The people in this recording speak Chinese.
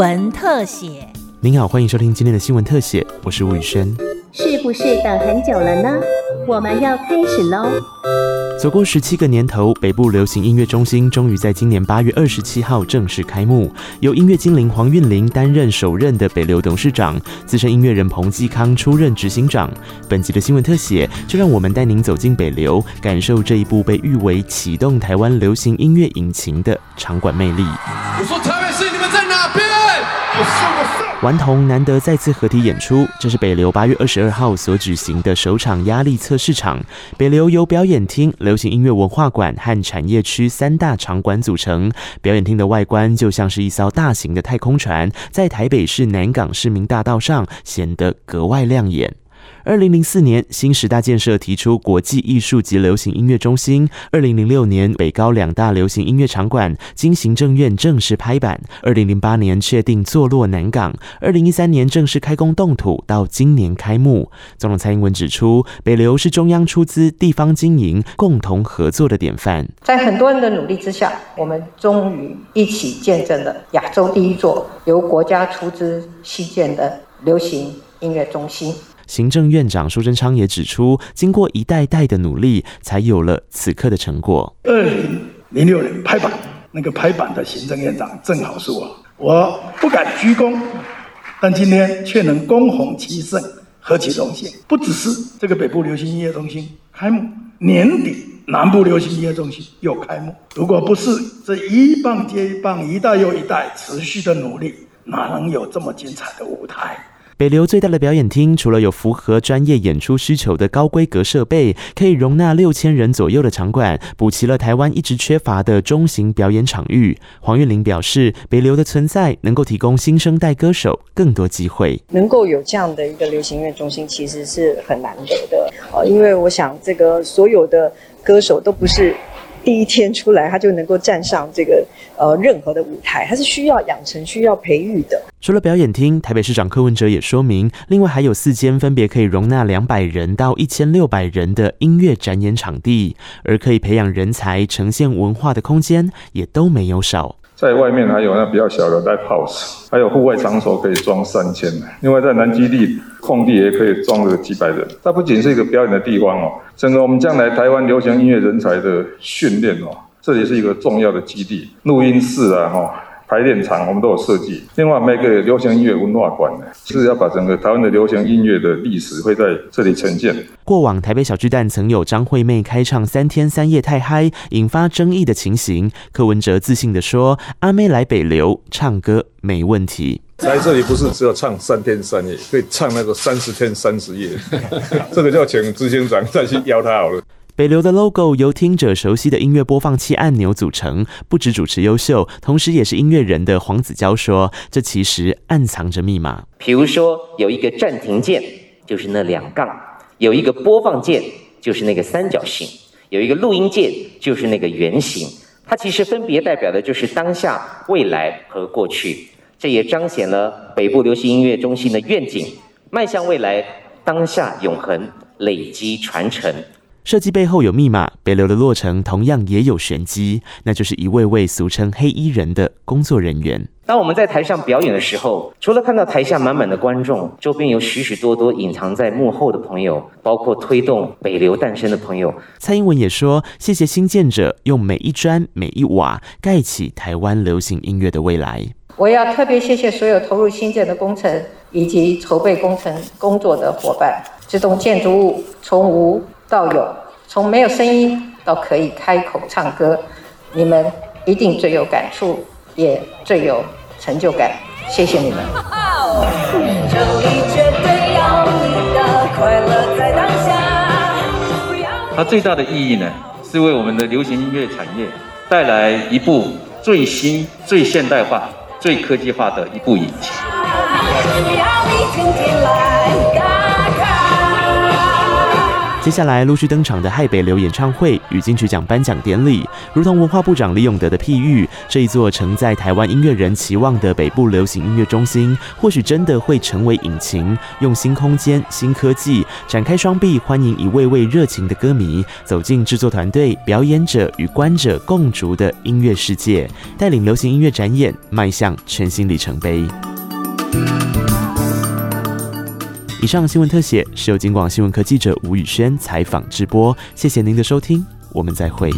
闻特写。您好，欢迎收听今天的新闻特写，我是吴宇轩。是不是等很久了呢？我们要开始喽！走过十七个年头，北部流行音乐中心终于在今年八月二十七号正式开幕。由音乐精灵黄韵玲担任首任的北流董事长，资深音乐人彭继康出任执行长。本集的新闻特写，就让我们带您走进北流，感受这一部被誉为启动台湾流行音乐引擎的场馆魅力。我说台北市，你们在哪边？顽童难得再次合体演出，这是北流八月二十二号所举行的首场压力测试场。北流由表演厅、流行音乐文化馆和产业区三大场馆组成。表演厅的外观就像是一艘大型的太空船，在台北市南港市民大道上显得格外亮眼。二零零四年，新时代建设提出国际艺术及流行音乐中心。二零零六年，北高两大流行音乐场馆经行政院正式拍板。二零零八年确定坐落南港。二零一三年正式开工动土，到今年开幕。总统蔡英文指出，北流是中央出资、地方经营、共同合作的典范。在很多人的努力之下，我们终于一起见证了亚洲第一座由国家出资兴建的流行音乐中心。行政院长苏贞昌也指出，经过一代代的努力，才有了此刻的成果。二零零六年拍板，那个拍板的行政院长正好是我，我不敢鞠躬，但今天却能恭逢其盛，何其荣幸！不只是这个北部流行音乐中心开幕，年底南部流行音乐中心又开幕。如果不是这一棒接一棒，一代又一代持续的努力，哪能有这么精彩的舞台？北流最大的表演厅，除了有符合专业演出需求的高规格设备，可以容纳六千人左右的场馆，补齐了台湾一直缺乏的中型表演场域。黄韵玲表示，北流的存在能够提供新生代歌手更多机会。能够有这样的一个流行音乐中心，其实是很难得的。呃，因为我想，这个所有的歌手都不是。第一天出来，他就能够站上这个呃任何的舞台，他是需要养成、需要培育的。除了表演厅，台北市长柯文哲也说明，另外还有四间分别可以容纳两百人到一千六百人的音乐展演场地，而可以培养人才、呈现文化的空间也都没有少。在外面还有那比较小的 live house，还有户外场所可以装三千。另外在南基地空地也可以装个几百人。它不仅是一个表演的地方哦，整个我们将来台湾流行音乐人才的训练哦，这里是一个重要的基地，录音室啊哈。排练场我们都有设计，另外每个流行音乐文化馆呢，是要把整个台湾的流行音乐的历史会在这里呈现。过往台北小巨蛋曾有张惠妹开唱三天三夜太嗨，引发争议的情形，柯文哲自信的说：“阿妹来北流唱歌没问题，来这里不是只有唱三天三夜，可以唱那个三十天三十夜，这个就请执行长再去邀他好了。”北流的 logo 由听者熟悉的音乐播放器按钮组成，不止主持优秀，同时也是音乐人的黄子佼说：“这其实暗藏着密码。比如说，有一个暂停键，就是那两杠；有一个播放键，就是那个三角形；有一个录音键，就是那个圆形。它其实分别代表的就是当下、未来和过去。这也彰显了北部流行音乐中心的愿景：迈向未来，当下永恒，累积传承。”设计背后有密码，北流的落成同样也有玄机，那就是一位位俗称黑衣人的工作人员。当我们在台上表演的时候，除了看到台下满满的观众，周边有许许多多隐藏在幕后的朋友，包括推动北流诞生的朋友。蔡英文也说：“谢谢新建者，用每一砖每一瓦盖起台湾流行音乐的未来。”我要特别谢谢所有投入新建的工程以及筹备工程工作的伙伴。这栋建筑物从无。到有，从没有声音到可以开口唱歌，你们一定最有感触，也最有成就感。谢谢你们。它最大的意义呢，是为我们的流行音乐产业带来一部最新、最现代化、最科技化的一部引擎。接下来陆续登场的嗨北流演唱会与金曲奖颁奖典礼，如同文化部长李永德的譬喻，这一座承载台湾音乐人期望的北部流行音乐中心，或许真的会成为引擎，用新空间、新科技展开双臂，欢迎一位位热情的歌迷走进制作团队、表演者与观者共逐的音乐世界，带领流行音乐展演迈向全新里程碑。以上新闻特写是由金广新闻科记者吴宇轩采访直播，谢谢您的收听，我们再会。